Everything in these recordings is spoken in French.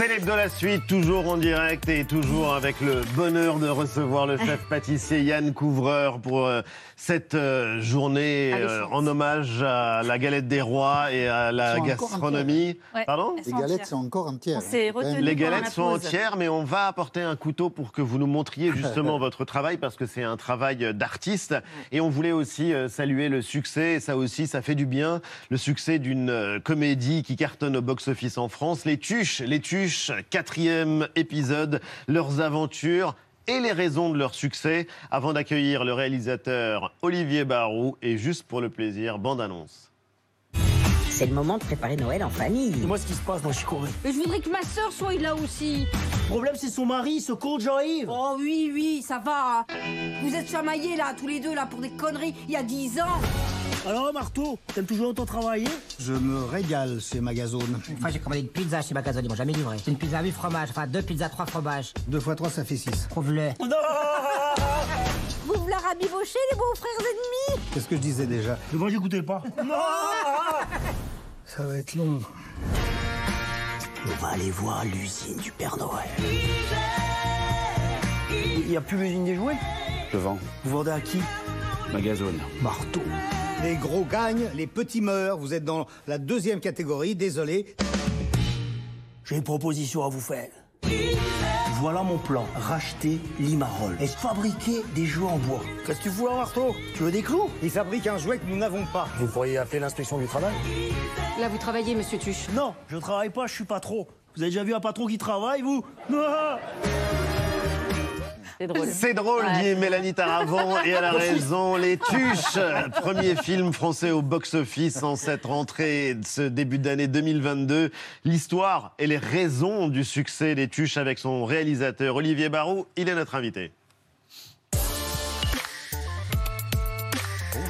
Célèbre de la suite, toujours en direct et toujours avec le bonheur de recevoir le chef pâtissier Yann Couvreur pour euh, cette euh, journée euh, en hommage à la galette des rois et à la gastronomie. Ouais. Pardon Les galettes entières. sont encore entières. On. Les galettes sont entières, mais on va apporter un couteau pour que vous nous montriez justement votre travail parce que c'est un travail d'artiste. Et on voulait aussi euh, saluer le succès, et ça aussi, ça fait du bien, le succès d'une comédie qui cartonne au box-office en France. Les Tuches, les Tuches, quatrième épisode, leurs aventures et les raisons de leur succès. Avant d'accueillir le réalisateur Olivier Barou et juste pour le plaisir, bande-annonce. C'est le moment de préparer Noël en famille. Moi, ce qui se passe, moi, je suis correct. Mais je voudrais que ma sœur soit là aussi. Le problème, c'est son mari, ce con Jean-Yves. Oh oui, oui, ça va. Vous êtes chamaillés là, tous les deux là, pour des conneries, il y a 10 ans. Alors, Marteau, t'aimes toujours autant travailler? Je me régale chez Magazone. Une fois, j'ai commandé une pizza chez Macazone, ils m'ont jamais livré. C'est une pizza à 8 fromages, enfin deux pizzas, trois fromages. Deux fois trois, ça fait six. Prouve-le. Vous vous la rabibochez, les beaux frères ennemis? Qu'est-ce que je disais déjà Mais moi, j'écoutais pas. Ça va être long. On va aller voir l'usine du Père Noël. Il n'y a plus l'usine des jouets? Je vends. Vous vendez à qui? Magazone. Marteau. Les gros gagnent, les petits meurent. Vous êtes dans la deuxième catégorie, désolé. J'ai une proposition à vous faire. Voilà mon plan. Racheter Limarol et fabriquer des jouets en bois. Qu'est-ce que tu fous là, Marteau? Tu veux des clous? Ils fabriquent un jouet que nous n'avons pas. Vous pourriez appeler l'inspection du travail? Là, vous travaillez, monsieur Tuche. Non, je travaille pas, je suis patron. Vous avez déjà vu un patron qui travaille, vous? Ah C'est drôle. C'est drôle, Ouais. dit Mélanie Taravant, et elle a raison. Les Tuches, premier film français au box-office en cette rentrée de ce début d'année 2022. L'histoire et les raisons du succès des Tuches avec son réalisateur Olivier Barou, il est notre invité.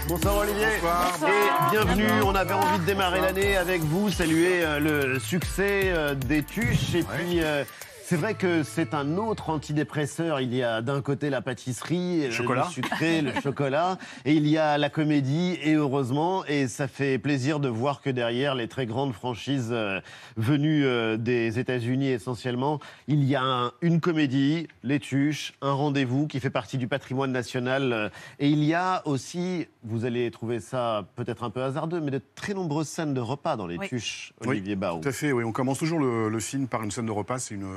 Bonsoir Olivier. Et bienvenue. On avait envie de démarrer l'année avec vous, saluer euh, le succès euh, des Tuches. Et puis, euh, c'est vrai que c'est un autre antidépresseur. Il y a d'un côté la pâtisserie, Chocolat. le sucré, le chocolat, et il y a la comédie. Et heureusement, et ça fait plaisir de voir que derrière les très grandes franchises euh, venues euh, des États-Unis essentiellement, il y a un- une comédie, Les Tuches, un rendez-vous qui fait partie du patrimoine national. Et il y a aussi, vous allez trouver ça peut-être un peu hasardeux, mais de très nombreuses scènes de repas dans Les Oui. Tuches, Oui, Olivier Barou. Tout à fait, oui. On commence toujours le, le film par une scène de repas. C'est une,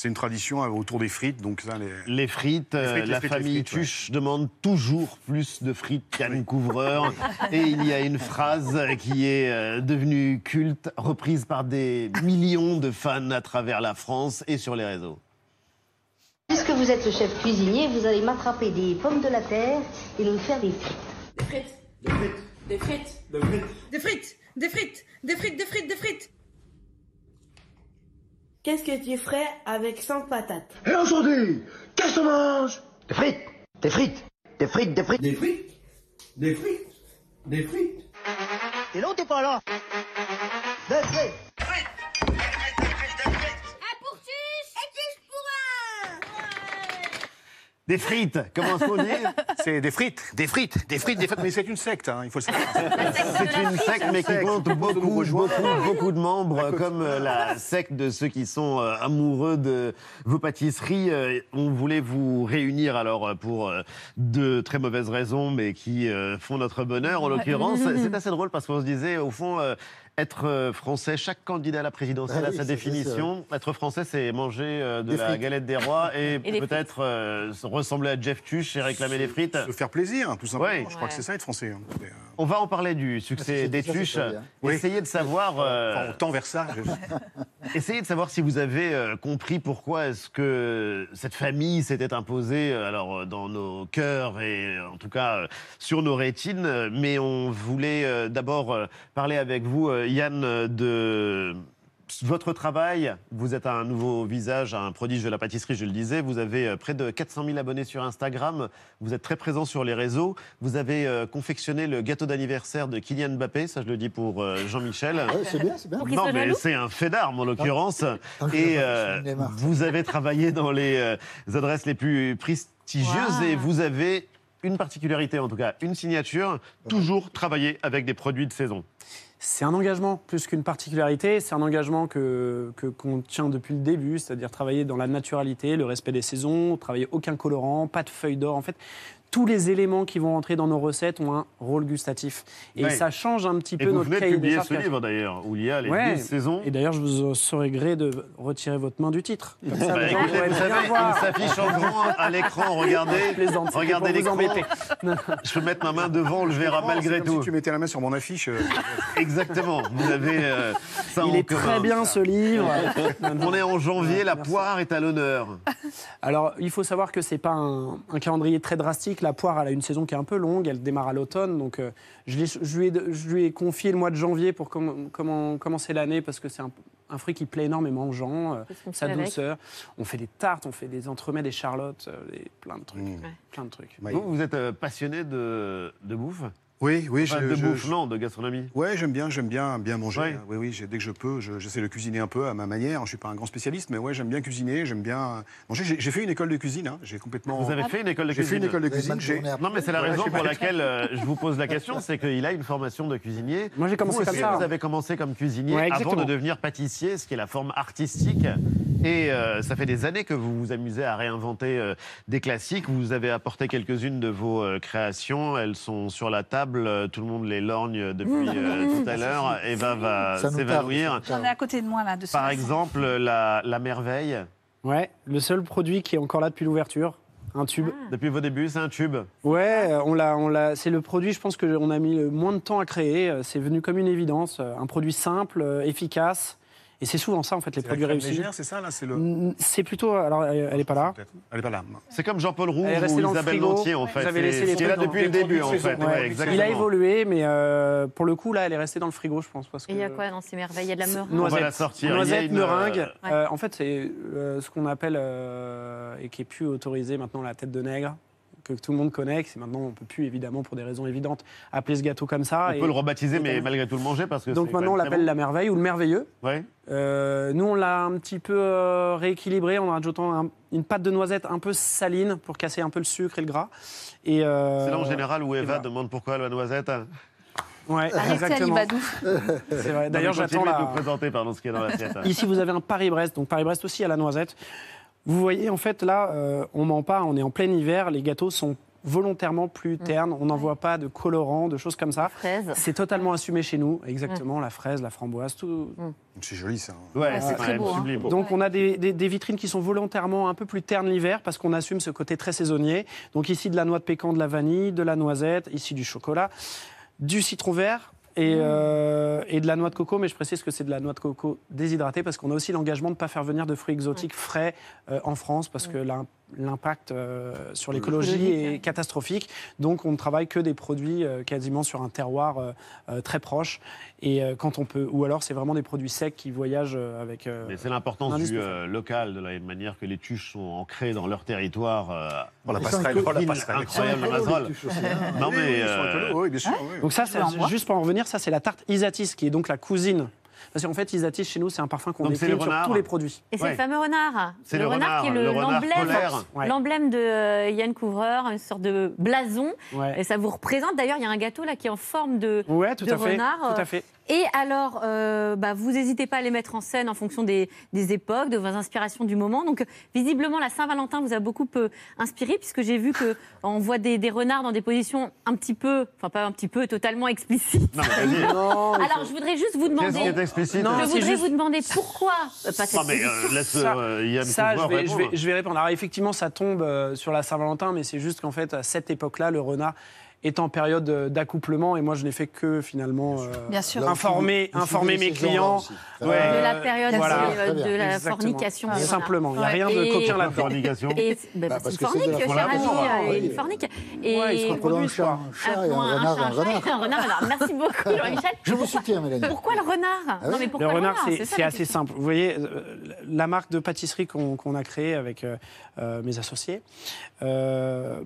c'est une tradition euh, autour des frites. Donc, ça, les... Les frites, euh, frites, les la frites, famille frites, ouais. Tuche demande toujours plus de frites qu'Anne Couvreur. Et il y a une phrase qui est euh, devenue culte, reprise par des millions de fans à travers la France et sur les réseaux. Puisque vous êtes le chef cuisinier, vous allez m'attraper des pommes de la terre et nous faire des frites. Des frites, des frites, des frites, des frites, des frites, des frites. Qu'est-ce que tu ferais avec 100 patates Et aujourd'hui, qu'est-ce qu'on mange Des frites. Des frites. Des frites, des frites. Des frites. Des frites. Des frites. T'es là ou t'es pas là. Des frites. Un pour Tuche et Tuche pour un. Des frites, comment qu'on dit? C'est des frites, des frites, des frites, des frites. Mais c'est une secte, hein, il faut le savoir. C'est une secte, mais qui compte beaucoup, beaucoup, beaucoup de membres, comme euh, la secte de ceux qui sont euh, amoureux de vos pâtisseries. Euh, On voulait vous réunir alors pour de très mauvaises raisons, mais qui font notre bonheur en l'occurrence. C'est assez drôle parce qu'on se disait, au fond, être euh, français, chaque candidat à la présidentielle Ah a oui, sa définition. Être français, c'est manger euh, de Des la frites. galette des rois et, peut-être euh, ressembler à Jeff Tuche et réclamer des frites. Se faire plaisir, tout simplement. Ouais. Je crois que c'est ça être français. hein. On va en parler du succès Ça, des Tuches. Oui. Essayez de savoir. euh, Enfin, on tend vers ça. je- Essayez de savoir si vous avez euh, compris pourquoi est-ce que cette famille s'était imposée alors dans nos cœurs et en tout cas euh, sur nos rétines. Mais on voulait euh, d'abord euh, parler avec vous, euh, Yann, euh, de votre travail. Vous êtes un nouveau visage, un prodige de la pâtisserie, je le disais. Vous avez euh, près de 400 000 abonnés sur Instagram. Vous êtes très présent sur les réseaux. Vous avez euh, confectionné le gâteau d'anniversaire de Kylian Mbappé. Ça, je le dis pour euh, Jean-Michel. Ouais, c'est bien, c'est bien. Non, mais c'est un fait d'armes en l'occurrence. Et euh, vous avez travaillé dans les euh, adresses les plus prestigieuses Wow. et vous avez une particularité, en tout cas une signature, toujours travailler avec des produits de saison. C'est un engagement plus qu'une particularité. C'est un engagement que qu'on tient depuis le début, c'est-à-dire travailler dans la naturalité, le respect des saisons, travailler aucun colorant, pas de feuilles d'or. En fait, tous les éléments qui vont entrer dans nos recettes ont un rôle gustatif. Et Ouais. ça change un petit Et peu vous notre venez de cahier des publier charges. ce livre d'ailleurs, où il y a les Ouais. 10 saisons. Et d'ailleurs, je vous saurais gré de retirer votre main du titre. Comme ça, Bah, écoutez, vous bien savez, il s'affiche en grand à l'écran, regardez. Plaisante, Regardez l'écran. Je peux mettre ma main devant, on le verra malgré comme tout. Si tu mettais la main sur mon affiche. euh, Exactement, vous avez euh, ça Il en est commun. très bien ce livre. On est en janvier, la Merci. poire est à l'honneur. Alors, il faut savoir que c'est pas un, un calendrier très drastique. La poire, elle a une saison qui est un peu longue. Elle démarre à l'automne. Donc, euh, je, lui ai, je lui ai confié le mois de janvier pour commencer l'année parce que c'est un, un fruit qui plaît énormément aux gens. euh, sa douceur. On fait des tartes, on fait des entremets, des charlottes, euh, des- plein de trucs. Mm. Plein de trucs. Ouais. Vous, vous êtes euh, passionné de, de bouffe? Oui, oui, Enfin, je- De je- bouffe, je- non, de gastronomie. Ouais, j'aime bien, j'aime bien bien manger. Ouais. Oui, oui, j'ai- dès que je peux, je- j'essaie de cuisiner un peu à ma manière. Je suis pas un grand spécialiste, mais ouais, j'aime bien cuisiner, j'aime bien manger. J'ai j'ai fait une école de cuisine. hein. J'ai complètement. Vous avez fait une école de J'ai fait cuisine une école de cuisine. Non, mais c'est la raison pour laquelle euh, je vous pose la question, c'est qu'il a une formation de cuisinier. Moi, j'ai commencé Vous comme aussi, ça. Vous avez commencé comme cuisinier Ouais, avant de devenir pâtissier, ce qui est la forme artistique. Et euh, ça fait des années que vous vous amusez à réinventer euh, des classiques. Vous avez apporté quelques-unes de vos euh, créations. Elles sont sur la table. Euh, Tout le monde les lorgne depuis euh, tout à l'heure. Eva va s'évanouir. J'en ai à côté de moi là. De Par façon. exemple, la, la merveille. Ouais, le seul produit qui est encore là depuis l'ouverture. Un tube. Depuis vos débuts, c'est un tube. Ouais, on l'a, on l'a. C'est le produit, je pense que on a mis le moins de temps à créer. Euh, C'est venu comme une évidence. Un produit simple, efficace. Et c'est souvent ça, en fait, les la produits crème réussis. c'est ça là, c'est le. C'est plutôt. Alors, elle elle est pas là. Elle est pas là. C'est comme Jean-Paul Roux ou Isabelle. Lantier, en fait. Qui est là depuis le début, en fait. produits Ouais, Ouais. exactement. Il a évolué, mais euh, pour le coup, là, elle est restée dans le frigo, je pense. Parce que Et il y a quoi dans ces merveilles? Il y a de la meringue? On va Noisette. la sortir. Il Noisette, une, meringue. euh, Euh, en fait, c'est euh, ce qu'on appelle, euh, et qui est plus autorisé maintenant, la tête de nègre, que tout le monde connaît. que c'est maintenant, on peut plus, évidemment, pour des raisons évidentes, appeler ce gâteau comme ça. On Et peut le rebaptiser, mais et- malgré tout le manger parce que donc maintenant, on l'appelle la merveille ou le merveilleux. Ouais. Euh, nous, on l'a un petit peu euh, rééquilibré en ajoutant un- une pâte de noisette un peu saline pour casser un peu le sucre et le gras. Et euh, C'est là en général où Eva voilà. demande pourquoi la noisette. Ouais, Arrêtez, exactement. C'est vrai. D'ailleurs, j'attends la. nous présenter pardon, ce qui est dans l'assiette. Ici, vous avez un Paris-Brest. Donc Paris-Brest aussi à la noisette. Vous voyez, en fait, là, euh, on ment pas. On est en plein hiver. Les gâteaux sont volontairement plus ternes. On n'en voit pas de colorants, de choses comme ça. Fraise. C'est totalement assumé chez nous. Exactement, la fraise, la framboise, tout. C'est joli ça. Ouais, c'est quand très même beau, hein. sublime. Donc on a des, des- des vitrines qui sont volontairement un peu plus ternes l'hiver parce qu'on assume ce côté très saisonnier. Donc ici de la noix de pécan, de la vanille, de la noisette, ici du chocolat, du citron vert. Et, euh, et de la noix de coco, mais je précise que c'est de la noix de coco déshydratée parce qu'on a aussi l'engagement de ne pas faire venir de fruits exotiques frais euh, en France parce que l'im- l'impact euh, sur l'écologie est ouais. catastrophique. Donc on ne travaille que des produits euh, quasiment sur un terroir euh, euh, très proche. Et euh, quand on peut, ou alors c'est vraiment des produits secs qui voyagent euh, avec. euh, Mais c'est l'importance du euh, local, de la même manière que les tuches sont ancrées dans leur territoire. euh, Oh, la passerelle, oh, la passerelle. incroyable, la hein. Non mais oui, euh, bien sûr. oui. Donc ça, c'est juste pour en revenir, ça c'est la tarte Isatis, qui est donc la cousine. Parce qu'en fait, Isatis chez nous, c'est un parfum qu'on décline sur renard. tous les produits. Et c'est Ouais. le fameux renard. C'est le renard, qui est le le- renard l'emblème. Ouais. de euh, Yann Couvreur, une sorte de blason. Ouais. Et ça vous représente. D'ailleurs, il y a un gâteau là qui est en forme de. Ouais, tout de à fait. renard, Tout euh, à fait. Et alors, euh, bah, vous n'hésitez pas à les mettre en scène en fonction des, des époques, de vos inspirations du moment. Donc, visiblement, la Saint-Valentin vous a beaucoup euh, inspiré, puisque j'ai vu qu'on voit des, des renards dans des positions un petit peu, enfin pas un petit peu, totalement explicites. non, mais vas-y. Alors, je voudrais juste vous demander. Explicite Non, Je voudrais juste- vous demander pourquoi euh, pas cette Non, mais euh, laisse Ça- euh, Yann Ça, je vais, je, répondre. vais, je vais répondre. Alors, effectivement, ça tombe euh, sur la Saint-Valentin, mais c'est juste qu'en fait, à cette époque-là, le renard est en période euh, d'accouplement et moi, je n'ai fait que finalement euh, Bien sûr. Là où informer, informer mes clients. Ouais. de la période voilà. euh, de la Exactement. fornication. Simplement, il n'y a rien de coquin La là-dedans. fornication. Et Bah, bah, parce que fornique, cher ami, oui. une fornique. Ouais, Et se Entre un chat, un chat et un un renard, un un renard. un renard. Alors, merci beaucoup, Jean-Michel. Je vous Pourquoi- soutiens, Mélanie. Pourquoi le renard? Non, mais pourquoi Le renard, c'est assez simple. Vous voyez, la marque de pâtisserie qu'on a créée avec mes associés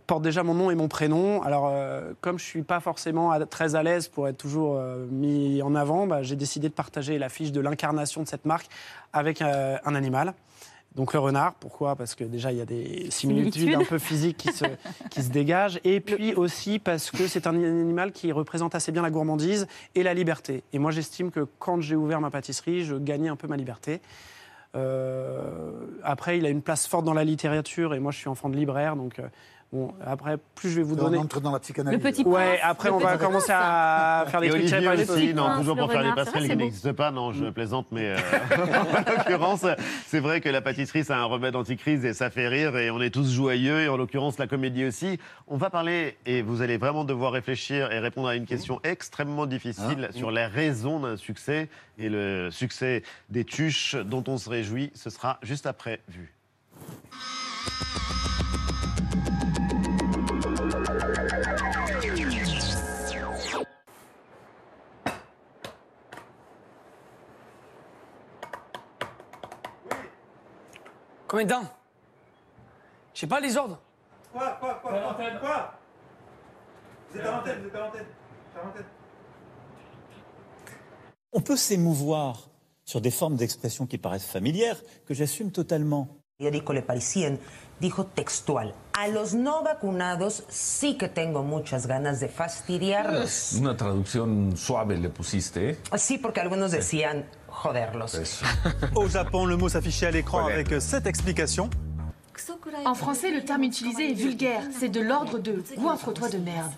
porte déjà mon nom et mon prénom. Alors, euh, comme je suis pas forcément à- très à l'aise pour être toujours euh, mis en avant, bah, j'ai décidé de partager la fiche de l'incarnation de cette marque avec euh, un animal. Donc le renard, pourquoi? Parce que déjà il y a des similitudes, Similitudes. un peu physiques qui se, qui se dégagent, et puis aussi parce que c'est un animal qui représente assez bien la gourmandise et la liberté. Et moi j'estime que quand j'ai ouvert ma pâtisserie, je gagnais un peu ma liberté. Euh, après, il a une place forte dans la littérature, et moi je suis enfant de libraire, donc euh, bon, après plus je vais vous On donner. entre dans la psychanalyse. Le petit Ouais, prince, après le on va petit commencer à faire des trucs Olivier très aussi, Le non, prince, toujours pour faire des passerelles vrai, qui n'existent pas. Non, je plaisante, mais euh, en l'occurrence, c'est vrai que la pâtisserie, c'est un remède anti-crise et ça fait rire et on est tous joyeux et en l'occurrence la comédie aussi. On va parler et vous allez vraiment devoir réfléchir et répondre à une question extrêmement difficile sur les raisons d'un succès et le succès des tuches dont on se réjouit. Ce sera juste après vu. Combien de temps Je sais pas les ordres. Quoi Quoi Quoi Quoi Quoi Vous êtes à l'antenne, vous êtes à l'antenne. Vous êtes à l'antenne. On peut s'émouvoir sur des formes d'expression qui paraissent familières, que j'assume totalement. periódico Le Parisien dijo textual, a los no vacunados sí que tengo muchas ganas de fastidiarlos. Una traducción suave le pusiste. Sí, porque algunos decían joderlos. Au Japon, le mot s'affichait à l'écran avec cette explication. En français, le terme utilisé est vulgaire. C'est de l'ordre de goinfre-toi de merde.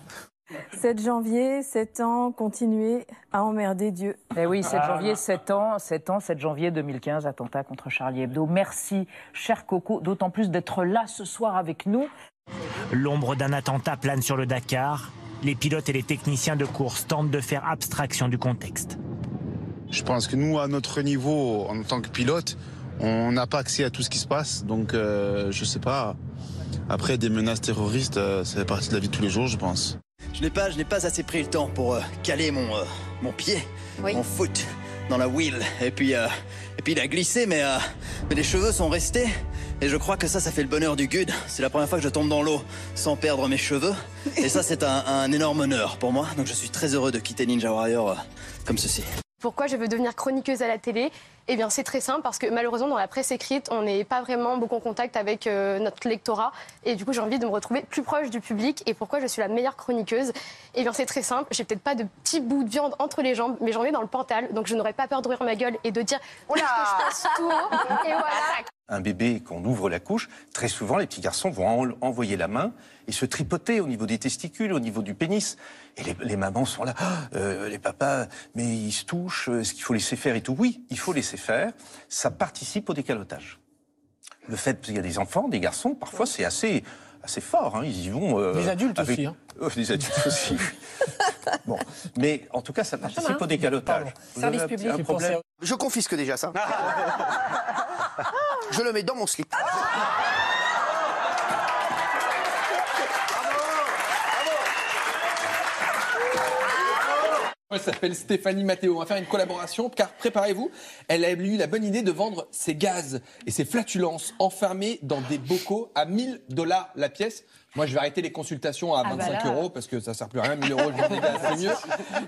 7 janvier, 7 ans, continuer à emmerder Dieu. Eh oui, 7 Ah. janvier, 7 ans, 7 ans, 7 janvier 2015, attentat contre Charlie Hebdo. Merci, cher Coco, d'autant plus d'être là ce soir avec nous. L'ombre d'un attentat plane sur le Dakar. Les pilotes et les techniciens de course tentent de faire abstraction du contexte. Je pense que nous, à notre niveau, en tant que pilote, on n'a pas accès à tout ce qui se passe. Donc, euh, je sais pas. Après, des menaces terroristes, euh, ça fait partie de la vie de tous les jours, je pense. Je n'ai pas, je n'ai pas assez pris le temps pour euh, caler mon, euh, mon pied, mon foot dans la wheel. Et puis, euh, et puis il a glissé, mais, euh, mais les cheveux sont restés. Et je crois que ça, ça fait le bonheur du good. C'est la première fois que je tombe dans l'eau sans perdre mes cheveux. Et ça, c'est un, un énorme honneur pour moi. Donc je suis très heureux de quitter Ninja Warrior euh, comme ceci. Pourquoi je veux devenir chroniqueuse à la télé? Eh bien, c'est très simple parce que malheureusement, dans la presse écrite, on n'est pas vraiment beaucoup en contact avec euh, notre lectorat. Et du coup, j'ai envie de me retrouver plus proche du public. Et pourquoi je suis la meilleure chroniqueuse? Eh bien, c'est très simple. J'ai peut-être pas de petits bouts de viande entre les jambes, mais j'en ai dans le pantal. Donc, je n'aurais pas peur d'ouvrir ma gueule et de dire Oula, que je passe tout haut. Et voilà. un bébé, qu'on ouvre la couche, très souvent, les petits garçons vont en- envoyer la main et se tripoter au niveau des testicules, au niveau du pénis. Et les, les mamans sont là, Ah, euh, les papas, mais ils se touchent, est-ce qu'il faut laisser faire et tout? Oui, il faut laisser faire. Ça participe au décalotage. Le fait qu'il y a des enfants, des garçons, parfois c'est assez, assez fort. hein, ils y vont. euh, Les adultes avec- aussi, hein. Euh, les adultes aussi. bon, mais en tout cas, ça participe au décalotage. Vous avez un- un problème Je confisque déjà ça. je le mets dans mon slip. Elle s'appelle Stéphanie Matteo. On va faire une collaboration car préparez-vous, elle a eu la bonne idée de vendre ses gaz et ses flatulences enfermés dans des bocaux à 1000 dollars la pièce. Moi, je vais arrêter les consultations à Ah bah 25 euros parce que ça sert plus à rien. 1000 euros, je vends des gaz, c'est mieux.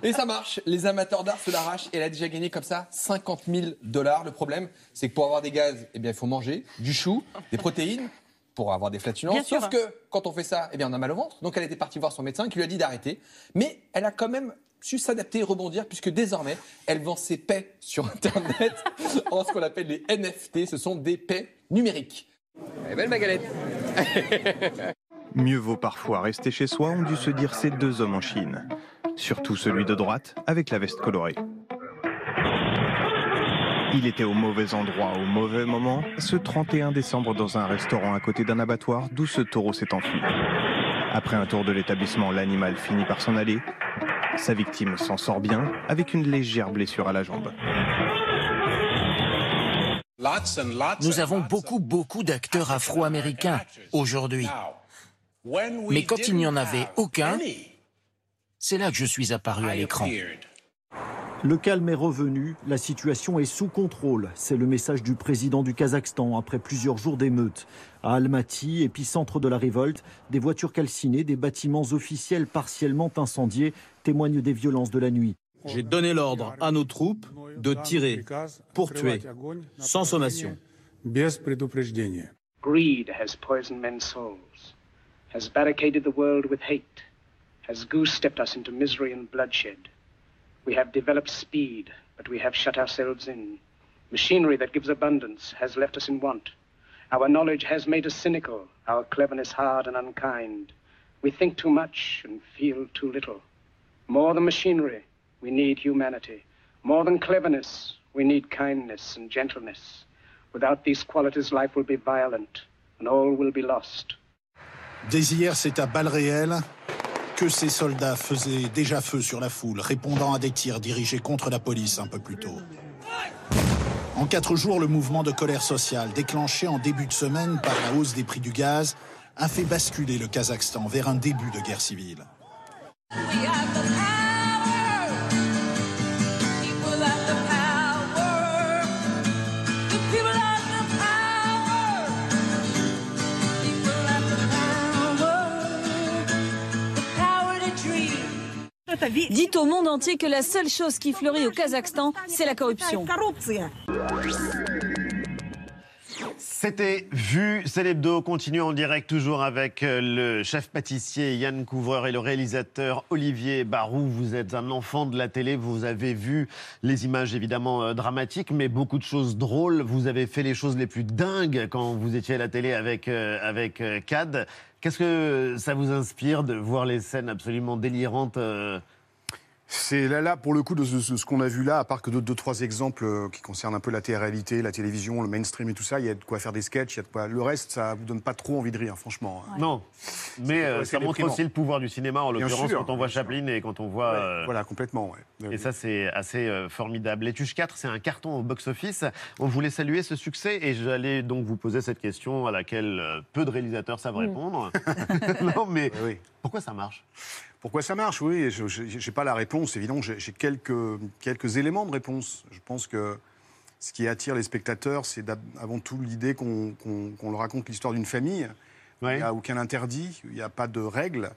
Et ça marche. Les amateurs d'art se l'arrachent. Elle a déjà gagné comme ça 50 000 dollars. Le problème, c'est que pour avoir des gaz, eh bien, il faut manger du chou, des protéines pour avoir des Bien flatulences. sûr. Sauf que quand on fait ça, eh bien, on a mal au ventre. Donc elle était partie voir son médecin qui lui a dit d'arrêter. Mais elle a quand même su s'adapter et rebondir puisque désormais, elle vend ses paix sur Internet en ce qu'on appelle les NFT. Ce sont des paix numériques. Elle est belle ma galette Mieux vaut parfois rester chez soi, ont dû se dire ces deux hommes en Chine. Surtout celui de droite, avec la veste colorée. Il était au mauvais endroit au mauvais moment, ce 31 décembre dans un restaurant à côté d'un abattoir d'où ce taureau s'est enfui. Après un tour de l'établissement, l'animal finit par s'en aller. Sa victime s'en sort bien, avec une légère blessure à la jambe. Nous avons beaucoup, beaucoup d'acteurs afro-américains aujourd'hui. Mais quand il n'y en avait aucun, c'est là que je suis apparu à l'écran. Le calme est revenu, la situation est sous contrôle. C'est le message du président du Kazakhstan après plusieurs jours d'émeutes. À Almaty, épicentre de la révolte, des voitures calcinées, des bâtiments officiels partiellement incendiés témoignent des violences de la nuit. J'ai donné l'ordre à nos troupes de tirer pour tuer, sans sommation. Greed has poisoned men's souls, has barricaded the world with hate, has goose-stepped us into misery and bloodshed. We have developed speed, but we have shut ourselves in. Machinery that gives abundance has left us in want. Our knowledge has made us cynical, our cleverness hard and unkind. We think too much and feel too little. More than machinery, we need humanity. More than cleverness, we need kindness and gentleness. Without these qualities, life will be violent and all will be lost. Dès hier, c'est à balles réelles que ces soldats faisaient déjà feu sur la foule, répondant à des tirs dirigés contre la police un peu plus tôt. En quatre jours, le mouvement de colère sociale, déclenché en début de semaine par la hausse des prix du gaz, a fait basculer le Kazakhstan vers un début de guerre civile. Dites au monde entier que la seule chose qui fleurit au Kazakhstan, c'est la corruption. C'était Vu, c'est l'hebdo. Continue en direct toujours avec euh, le chef pâtissier Yann Couvreur et le réalisateur Olivier Barou. Vous êtes un enfant de la télé, vous avez vu les images évidemment euh, dramatiques, mais beaucoup de choses drôles. Vous avez fait les choses les plus dingues quand vous étiez à la télé avec, euh, avec Cad. Qu'est-ce que ça vous inspire de voir les scènes absolument délirantes c'est là, là, pour le coup, de ce, qu'on a vu là, à part que deux, trois exemples euh, qui concernent un peu la télé-réalité, la télévision, le mainstream et tout ça, il y a de quoi faire des sketchs, il y a de quoi... Le reste, ça vous donne pas trop envie de rire, franchement. Non, mais euh, ça montre aussi le pouvoir du cinéma, en l'occurrence, quand on voit Chaplin et quand on voit... Euh, voilà, complètement, Et ça, c'est assez formidable. Les Tuches 4, c'est un carton au box-office. On voulait saluer ce succès et j'allais donc vous poser cette question à laquelle peu de réalisateurs savent répondre. non, mais pourquoi ça marche? Pourquoi ça marche? Oui, je n'ai pas la réponse, évidemment, j'ai quelques, quelques éléments de réponse. Je pense que ce qui attire les spectateurs, c'est avant tout l'idée qu'on leur raconte l'histoire d'une famille. Il n'y a aucun interdit, il n'y a pas de règles.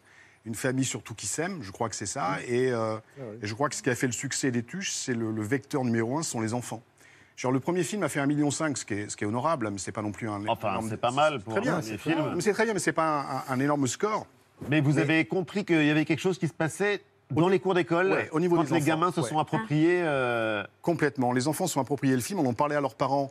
Une famille surtout qui s'aime, je crois que c'est ça. Euh, ah et, je crois que ce qui a fait le succès des Tuches, c'est le, vecteur numéro un, ce sont les enfants. Genre, le premier film a fait 1,5 million, ce qui est, ce qui est honorable, mais c'est pas non plus un. Enfin, c'est pas mal pour très bien, un film. C'est très bien, mais c'est pas un, énorme score. Mais vous avez compris qu'il y avait quelque chose qui se passait dans les cours d'école, au niveau quand les gamins se sont appropriés. Euh, Complètement. Les enfants se sont appropriés le film, on en parlait à leurs parents.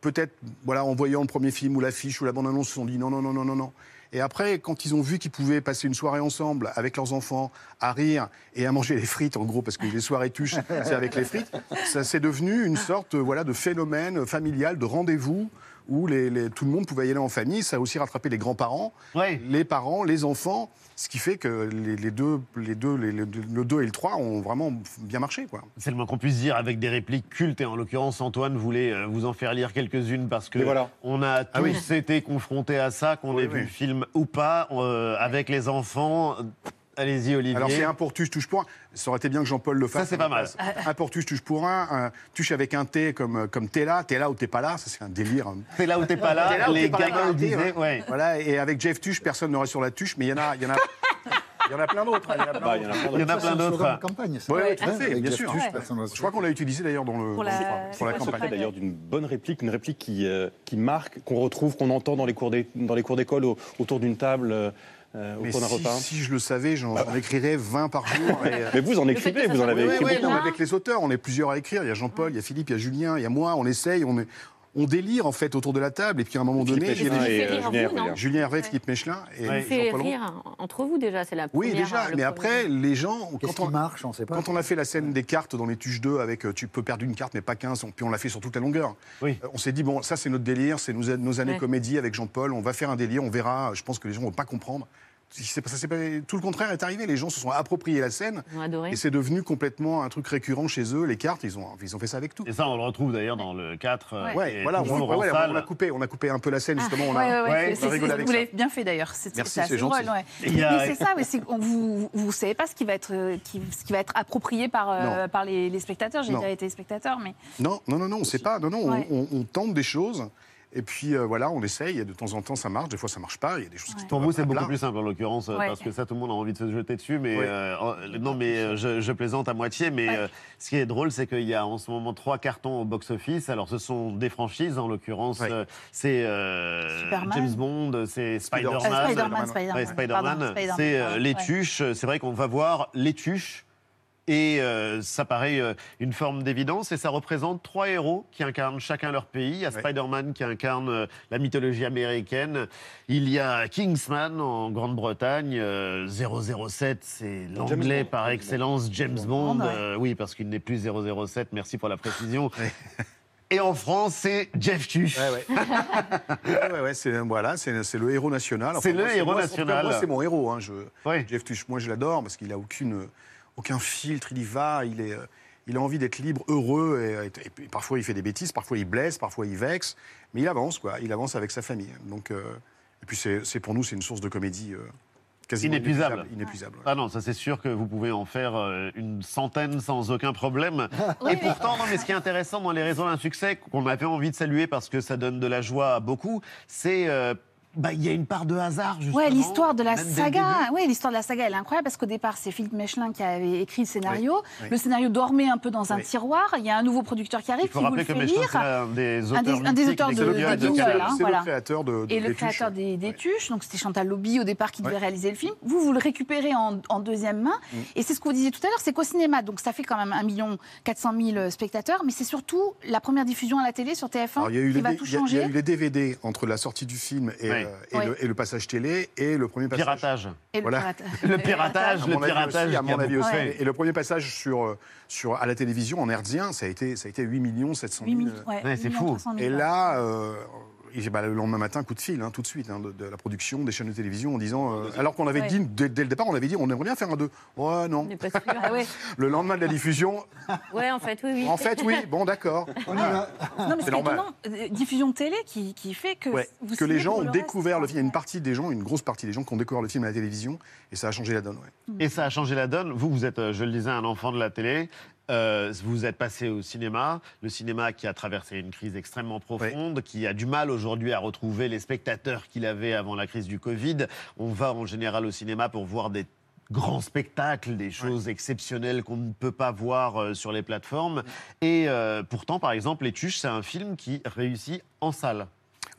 Peut-être, voilà, en voyant le premier film ou l'affiche ou la bande-annonce, ils se sont dit non, non, non, non, non, non. Et après, quand ils ont vu qu'ils pouvaient passer une soirée ensemble avec leurs enfants, à rire et à manger les frites, en gros, parce que les soirées tuches, c'est avec les frites, ça s'est devenu une sorte voilà, de phénomène familial, de rendez-vous où les, tout le monde pouvait y aller en famille. Ça a aussi rattrapé les grands-parents, les parents, les enfants, ce qui fait que les, deux, les deux le 2 et le 3 ont vraiment bien marché. C'est le moins qu'on puisse dire avec des répliques cultes. Et en l'occurrence, Antoine voulait euh, vous en faire lire quelques-unes parce que on a ah tous été confrontés à ça, qu'on ait vu le film ou pas, euh, avec les enfants. Allez-y, Olivier. Alors, c'est un pour tuche, touche pour un. Ça aurait été bien que Jean-Paul le fasse. Ça, c'est pas mal. Un pour tuche, touche pour un. un tuche avec un T comme, comme t'es là, t'es là ou t'es pas là. Ça, c'est un délire. T'es là ou t'es pas là. les gamins disaient, ouais. Voilà, et avec Jeff Tuche, personne n'aurait sur la tuche, mais il y en a. Y en a... Il y en a plein d'autres. Hein, il y en a plein d'autres. campagne. Oui, tout à fait, bien sûr. Je crois qu'on l'a utilisé d'ailleurs dans le, pour la, pour la campagne. d'ailleurs d'une bonne réplique, une réplique qui, euh, qui marque, qu'on retrouve, qu'on entend dans les cours d'école autour d'une table. Euh, euh, si, je le savais, j'en écrirais 20 par jour. Euh, mais vous en écrivez, vous en avez écrit beaucoup. avec les auteurs, on est plusieurs à écrire. Il y a Jean-Paul, il y a Philippe, il y a Julien, il y a moi. On essaye, on est, on délire en fait autour de la table et puis à un moment donné, il y a des... Julien, Julien Hervé, Philippe Mechelin et ouais. fait rire entre vous déjà, c'est la première. Oui déjà, mais après les gens quand on marche, on sait pas. Quand on a fait la scène des cartes dans les tuches 2 avec euh, tu peux perdre une carte mais pas 15, puis on l'a fait sur toute la longueur. Oui. On s'est dit bon ça c'est notre délire, c'est nos, nos, années comédie avec Jean-Paul, on va faire un délire, on verra. Je pense que les gens vont pas comprendre tout le contraire est arrivé. Les gens se sont appropriés la scène. Et c'est devenu complètement un truc récurrent chez eux. Les cartes, ils ont, ils ont fait ça avec tout. Et ça, on le retrouve d'ailleurs dans le 4. Euh, ouais, voilà, on, a coupé, on a coupé un peu la scène, justement. on a, rigolé avec Vous l'avez bien fait d'ailleurs. Merci, c'est gentil. C'est ça, mais vous ne savez pas ce qui va être, euh, ce qui va être approprié par, euh, par les, spectateurs. J'ai déjà été spectateur, mais. Non, non, non, non on ne sait pas. Non, non, on, tente des choses. Et puis euh, voilà, on essaye. Et de temps en temps, ça marche. Des fois, ça marche pas. Il y a des choses qui Pour vous, c'est beaucoup plus simple en l'occurrence, euh, Ouais. parce que ça, tout le monde a envie de se jeter dessus. Mais Oui. euh, en- non, mais euh, je, je plaisante à moitié. Mais euh, ce qui est drôle, c'est qu'il y a en ce moment trois cartons au box-office. Alors, ce sont des franchises, en l'occurrence, euh, c'est euh. James Bond, c'est Spider-Man. Euh, Spider-Man, Spider-Man. Ouais, Spider-Man. Pardon, Spider-Man. C'est euh, Ouais. les tuches. C'est vrai qu'on va voir les tuches. Et euh, ça paraît euh, une forme d'évidence et ça représente trois héros qui incarnent chacun leur pays. Il y a Spider-Man qui incarne euh, la mythologie américaine. Il y a Kingsman en Grande-Bretagne. euh, 007, c'est l'anglais par excellence, James Bond. Ouais. Euh, oui, parce qu'il n'est plus 007. Merci pour la précision. Et en France, c'est Jeff Tuch. Ouais, ouais, ouais, c'est voilà, c'est le héros national. C'est le héros moi, national. Moi, c'est mon héros. Hein, je, Jeff Tuch, moi, je l'adore parce qu'il a aucune, aucun filtre. Il y va. Il est, euh, il a envie d'être libre, heureux. Et, et- parfois, il fait des bêtises. Parfois, il blesse. Parfois, il vexe. Mais il avance, quoi. Il avance avec sa famille. Donc, euh, et puis, c'est c'est- pour nous, c'est une source de comédie euh, quasiment Inépuisable. Inépuisable. Ah non, ça c'est sûr que vous pouvez en faire euh, une centaine sans aucun problème. Oui, Et pourtant, non, mais ce qui est intéressant dans les raisons d'un succès qu'on avait envie de saluer parce que ça donne de la joie à beaucoup, c'est euh, bah, il y a une part de hasard justement. Ouais, l'histoire de la saga. Ouais, l'histoire de la saga, elle est incroyable parce qu'au départ, c'est Philippe Mechelin qui avait écrit le scénario. Oui, oui. Le scénario dormait un peu dans un Oui. tiroir. Il y a un nouveau producteur qui arrive Il faut qui vous le fait Mechelin, lire. Un des- auteurs un des auteurs de- de hein, C'est voilà. le créateur de, de Et le des Tuches. créateur des, des Tuches, donc c'était Chantal Lobby au départ qui devait réaliser le film. Vous, vous le récupérez en, en deuxième main. Mm. Et c'est ce que vous disiez tout à l'heure, c'est qu'au cinéma, donc ça fait quand même 1 400 000 spectateurs, mais c'est surtout la première diffusion à la télé sur TF1 Alors, il y a eu qui va tout changer. Il y a eu les DVD entre la sortie du film et, Oui. et, Oui. le, et le passage télé et le premier passage. Piratage. Et le Voilà. pirata- Le piratage, À le piratage aussi, à mon avis aussi. Et le premier passage sur, euh, sur, à la télévision en herdien, ça a été, ça a été 8 millions 700 000. 8 millions, ouais, Ouais, c'est 8 fou. 300 000, Et là, euh, et bah, le lendemain matin, coup de fil, hein, tout de suite, hein, de, de la production, des chaînes de télévision, en disant. euh, alors qu'on avait Ouais. dit, dès, dès le départ, on avait dit, on aimerait bien faire un 2. Ouais, non. On n'est pas sûr. Ah ouais. Le lendemain de la diffusion, Ouais, en fait, oui, oui. en fait, oui, bon, d'accord. Non, mais C'est normal. étonnant, euh, diffusion télé qui, qui fait que Ouais, vous que les gens ont le découvert le film. Il y a une partie des gens, une grosse partie des gens qui ont découvert le film à la télévision, et ça a changé la donne. ouais. Et ça a changé la donne. Vous, vous êtes, euh, je le disais, un enfant de la télé. Euh, vous êtes passé au cinéma, le cinéma qui a traversé une crise extrêmement profonde, qui a du mal aujourd'hui à retrouver les spectateurs qu'il avait avant la crise du Covid. On va en général au cinéma pour voir des grands spectacles, des choses exceptionnelles qu'on ne peut pas voir euh, sur les plateformes. Et euh, pourtant, par exemple, Les Tuches, c'est un film qui réussit en salle.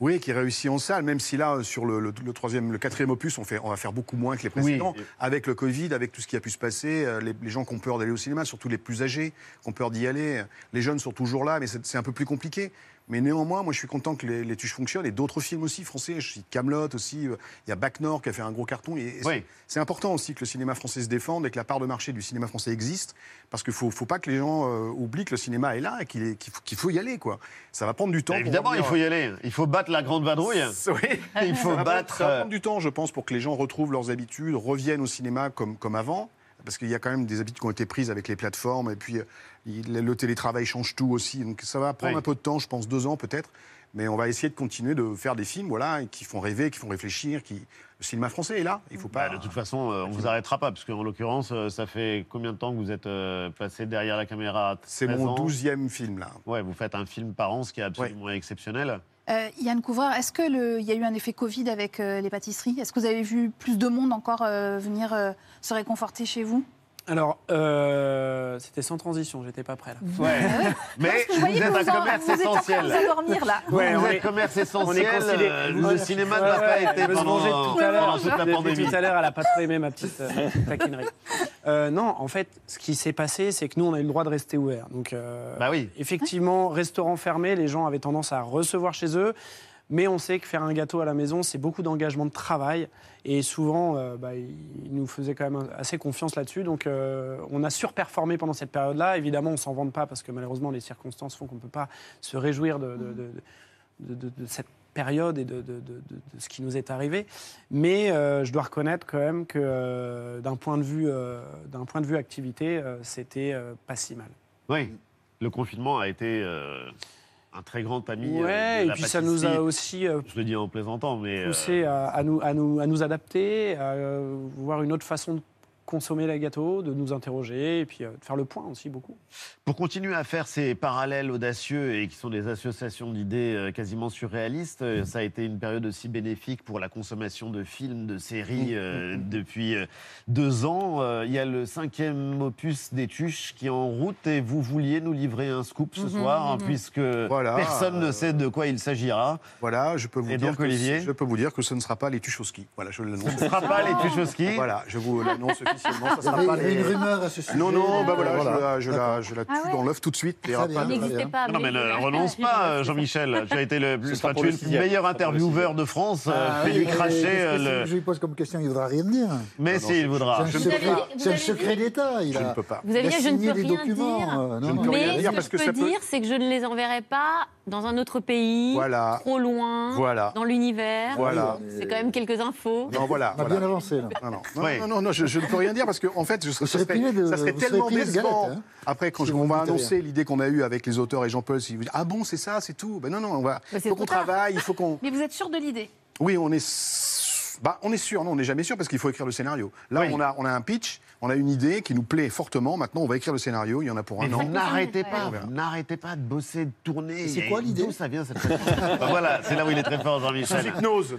Oui, qui réussit en salle, même si là, sur le, le- le troisième, le quatrième opus, on, fait, on va faire beaucoup moins que les précédents. Oui. Avec le Covid, avec tout ce qui a pu se passer, euh, les, les gens qui ont peur d'aller au cinéma, surtout les plus âgés, qui ont peur d'y aller. Les jeunes sont toujours là, mais c'est un peu plus compliqué. Mais néanmoins, moi, je suis content que les, les tuches fonctionnent et d'autres films aussi français. Je suis Camelot aussi. euh, Il y a Bac Nord qui a fait un gros carton. Et, et c'est- Oui. c'est important aussi que le cinéma français se défende et que la part de marché du cinéma français existe, parce qu'il faut, faut pas que les gens euh, oublient que le cinéma est là et qu'il faut, y aller, quoi. Ça va prendre du temps. Évidemment, il faut y aller. Il faut battre la grande vadrouille. Oui. Il faut Ça va battre. prendre- Ça va euh, prendre du temps, je pense, pour que les gens retrouvent leurs habitudes, reviennent au cinéma comme, comme avant. Parce qu'il y a quand même des habitudes qui ont été prises avec les plateformes. Et puis, euh, le télétravail change tout aussi. Donc, ça va prendre Oui. un peu de temps, je pense, deux ans peut-être. Mais on va essayer de continuer de faire des films voilà, qui font rêver, qui font réfléchir. Qui... Le cinéma français est là. Il faut pas. Bah, de toute façon, euh, on vous arrêtera pas, parce qu'en l'occurrence, euh, ça fait combien de temps que vous êtes passé derrière la caméra? C'est 13 mon douzième film, là. Ouais, vous faites un film par an, ce qui est absolument exceptionnel. Euh, Yann Couvreur, est-ce qu'il y a eu un effet Covid avec euh, les pâtisseries? Est-ce que vous avez vu plus de monde encore euh, venir euh, se réconforter chez vous? Alors, euh, c'était sans transition, j'étais pas prêt là. Ouais. Mais vous voyais êtes un vous en- commerce vous êtes en train de essentiel. vous endormir, là. Ouais, vous on êtes commerce On est essentiel. le cinéma n'a Ouais, pas été pendant, tout à l'heure. pendant toute la Depuis pandémie. tout à l'heure, elle a pas trop aimé ma petite euh, taquinerie. Euh, non, en fait, ce qui s'est passé, c'est que nous, on a eu le droit de rester ouvert. Donc, euh, Bah oui. effectivement, restaurant fermé, les gens avaient tendance à recevoir chez eux. Mais on sait que faire un gâteau à la maison, c'est beaucoup d'engagement de travail. Et souvent, euh, bah, ils nous faisaient quand même assez confiance là-dessus. Donc, euh, on a surperformé pendant cette période-là. Évidemment, on s'en vante pas parce que malheureusement, les circonstances font qu'on ne peut pas se réjouir de- de cette période et de, de- de- ce qui nous est arrivé. Mais euh, je dois reconnaître quand même que euh, d'un point, de vue, euh, d'un point de vue activité, euh, c'était euh, pas si mal. Oui, le confinement a été euh, un très grand ami. euh, Ouais, de et la puis ça nous a aussi euh, Je le dis en plaisantant, mais. euh, poussé à, à nous, à, nous, à nous adapter, à euh, voir une autre façon de consommer les gâteaux, de nous interroger et puis euh, de faire le point aussi beaucoup. Pour continuer à faire ces parallèles audacieux et qui sont des associations d'idées euh, quasiment surréalistes, euh, ça a été une période aussi bénéfique pour la consommation de films, de séries euh, depuis deux ans. Euh, Il y a le cinquième opus des Tuches qui est en route et vous vouliez nous livrer un scoop ce Mhm, soir, hein, mhm. puisque Voilà, personne ne sait de quoi il s'agira. Voilà, je peux vous Et dire donc, que Olivier je peux vous dire que ce ne sera pas les Tuchowski. Voilà, je l'annonce. Ce ne sera pas les Tuchowski Voilà, je vous l'annonce officiellement. Ça Il y sera pas les... une rumeur à ce sujet. Non, non, bah voilà, Voilà. je la, je la, je la tue Ah ouais dans l'œuf tout de suite. Très pas. Non, mais ne renonce pas, Jean-Michel. Tu as été le, tu le es le meilleur Ce pour le intervieweur de France. Ah oui, mais cracher le. Je lui pose comme question, il ne voudra rien dire. Mais si, il voudra. C'est peux secret, d'État. Il Je ne peux pas. Vous avez dit, je ne signé peux des rien documents. dire. euh, non, Je ne non. peux rien Mais dire ce parce que je ça peux peut- dire, c'est que je ne les enverrai pas dans un autre pays, Voilà. trop loin, Voilà. dans l'univers. Voilà. C'est quand même quelques infos. Non, voilà. On a voilà. bien avancé, là. Non, non, non, non, non, non, je ne peux rien dire parce que en fait, je, ça, serait, de- ça serait tellement décevant. hein, Après, quand si je- vous on va annoncer l'idée qu'on a eue avec les auteurs et Jean-Paul, si vous dites ah bon, c'est ça, c'est tout. Ben non, non, on va. Il faut qu'on travaille, il faut qu'on. Mais vous êtes sûr de l'idée? Oui, on est. Bah, on est sûr, non, on n'est jamais sûr parce qu'il faut écrire le scénario. Là, Oui. on, a, on a un pitch, on a une idée qui nous plaît fortement. Maintenant, on va écrire le scénario. Il y en a pour un Mais an. n'arrêtez pas, n'arrêtez pas de bosser, de tourner. c'est quoi l'idée D'où ça vient cette Bah Voilà, c'est là où il est très fort, Jean-Michel. hypnose.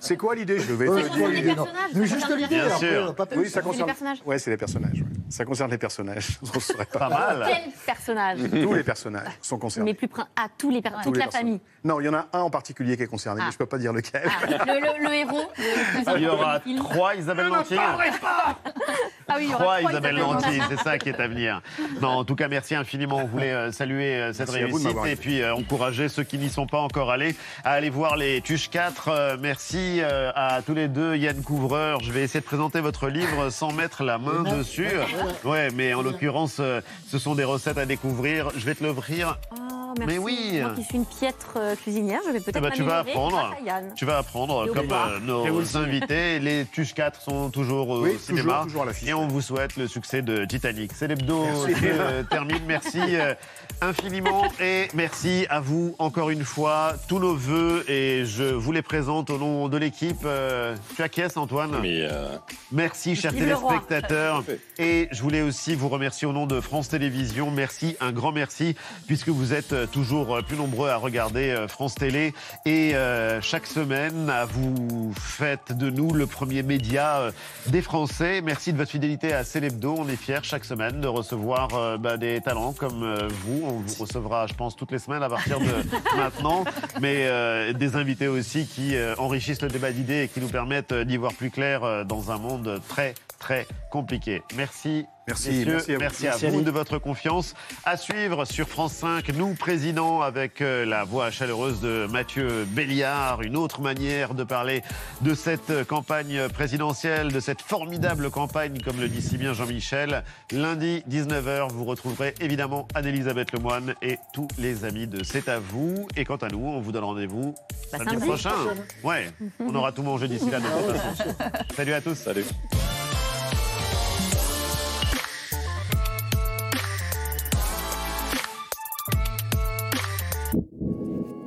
C'est quoi l'idée Je vais. Ouais, te c'est dire. quoi l'idée, non personnages, Mais ça juste l'idée, Bien sûr. Oui, ça les concerne. personnages Ouais, c'est les personnages. ouais. Ça concerne les personnages. On Pas pas. mal. Quel personnage Tous les personnages sont concernés. Mais plus à tous les per- Tous toute les la personnages. famille. Non, il y en a un en particulier qui est concerné, Ah. mais je peux pas dire lequel. Ah, le, plus Il y aura trois Isabelle Nanty. Ah oui, il y aura Trois trois Isabelle Nanty. c'est ça qui est à venir. Non, en tout cas, merci infiniment. On voulait euh, saluer euh, cette Merci réussite et puis euh, encourager ceux qui n'y sont pas encore allés à aller voir les Tuches 4. Euh, merci euh, à tous les deux, Yann Couvreur. Je vais essayer de présenter votre livre sans mettre la main dessus. Ouais, mais en l'occurrence, euh, ce sont des recettes à découvrir. Je vais te l'offrir. Oh, merci. Mais oui. Moi qui suis une piètre euh, cuisinière, je vais peut-être ben, tu vas apprendre. Tu vas apprendre, comme euh, Et vous nos invités. Les Tuches 4 sont toujours au Oui, cinéma. toujours à l'affiche. Et on vous souhaite le succès de Titanic. C'est l'hebdo euh, termine. Merci euh, infiniment. Et merci à vous encore une fois. Tous nos voeux. Et je vous les présente au nom de l'équipe. Euh, tu acquiesces, Antoine Mais euh, Merci, chers téléspectateurs. Et je voulais aussi vous remercier au nom de France Télévisions. Merci, un grand merci, puisque vous êtes euh, toujours plus nombreux à regarder France Télé. Et euh, chaque semaine, à vous faites de nous le premier média des Français. Merci de votre fidélité à Célébdo. On est fiers chaque semaine de recevoir euh, bah, des talents comme euh, vous. On vous recevra, je pense, toutes les semaines à partir de maintenant. Mais euh, des invités aussi qui euh, enrichissent le débat d'idées et qui nous permettent euh, d'y voir plus clair dans un monde très, très compliqué. Merci. Merci, messieurs. merci à vous. Merci à vous de votre confiance. À suivre sur France 5, nous, président, avec euh, la voix chaleureuse de Mathieu Béliard, une autre manière de parler de cette campagne présidentielle, de cette formidable campagne, comme le dit si bien Jean-Michel. Lundi, 19h, vous retrouverez évidemment Anne-Elisabeth Lemoine et tous les amis de C'est à vous. Et quant à nous, on vous donne rendez-vous Bah, samedi samedi. prochain. Ouais, on aura tout mangé d'ici là de toute façon. Salut à tous. salut.